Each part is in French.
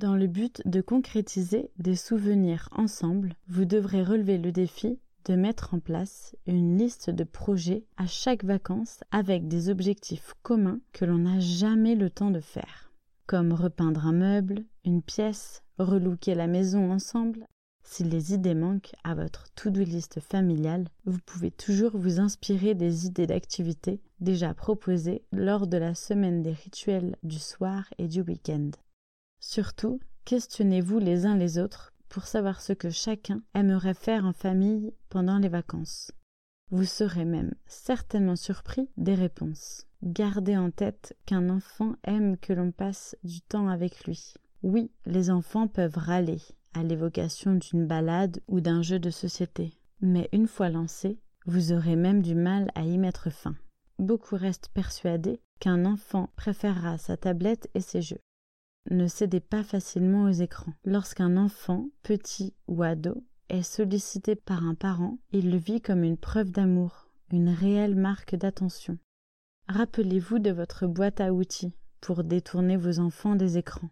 Dans le but de concrétiser des souvenirs ensemble, vous devrez relever le défi de mettre en place une liste de projets à chaque vacances avec des objectifs communs que l'on n'a jamais le temps de faire, comme repeindre un meuble, une pièce, relooker la maison ensemble. Si les idées manquent à votre to-do list familiale, vous pouvez toujours vous inspirer des idées d'activités déjà proposées lors de la semaine des rituels du soir et du week-end. Surtout, questionnez-vous les uns les autres pour savoir ce que chacun aimerait faire en famille pendant les vacances. Vous serez même certainement surpris des réponses. Gardez en tête qu'un enfant aime que l'on passe du temps avec lui. Oui, les enfants peuvent râler à l'évocation d'une balade ou d'un jeu de société. Mais une fois lancé, vous aurez même du mal à y mettre fin. Beaucoup restent persuadés qu'un enfant préférera sa tablette et ses jeux. Ne cédez pas facilement aux écrans. Lorsqu'un enfant, petit ou ado, est sollicité par un parent, il le vit comme une preuve d'amour, une réelle marque d'attention. Rappelez-vous de votre boîte à outils pour détourner vos enfants des écrans.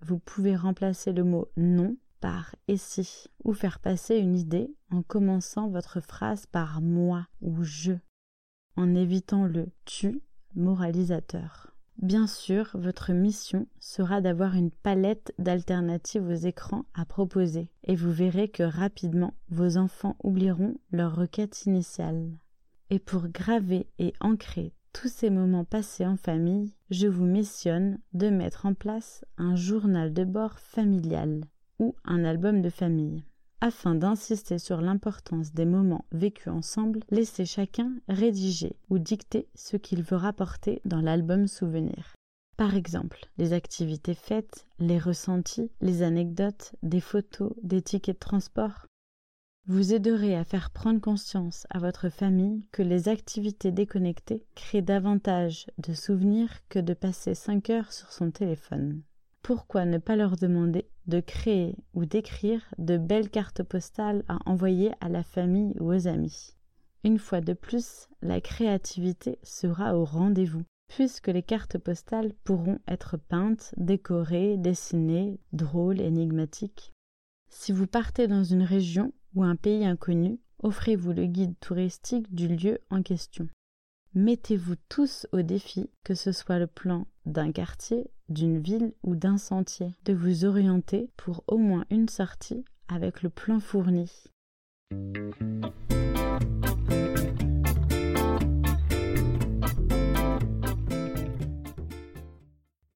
Vous pouvez remplacer le mot non par et si, ou faire passer une idée en commençant votre phrase par moi ou je, en évitant le tu moralisateur. Bien sûr, votre mission sera d'avoir une palette d'alternatives aux écrans à proposer, et vous verrez que rapidement vos enfants oublieront leur requête initiale. Et pour graver et ancrer tous ces moments passés en famille, je vous missionne de mettre en place un journal de bord familial ou un album de famille. Afin d'insister sur l'importance des moments vécus ensemble, laissez chacun rédiger ou dicter ce qu'il veut rapporter dans l'album souvenir. Par exemple, les activités faites, les ressentis, les anecdotes, des photos, des tickets de transport. Vous aiderez à faire prendre conscience à votre famille que les activités déconnectées créent davantage de souvenirs que de passer 5 heures sur son téléphone pourquoi ne pas leur demander de créer ou d'écrire de belles cartes postales à envoyer à la famille ou aux amis Une fois de plus, la créativité sera au rendez-vous, puisque les cartes postales pourront être peintes, décorées, dessinées, drôles, énigmatiques. Si vous partez dans une région ou un pays inconnu, offrez-vous le guide touristique du lieu en question. Mettez-vous tous au défi, que ce soit le plan d'un quartier, d'une ville ou d'un sentier, de vous orienter pour au moins une sortie avec le plan fourni.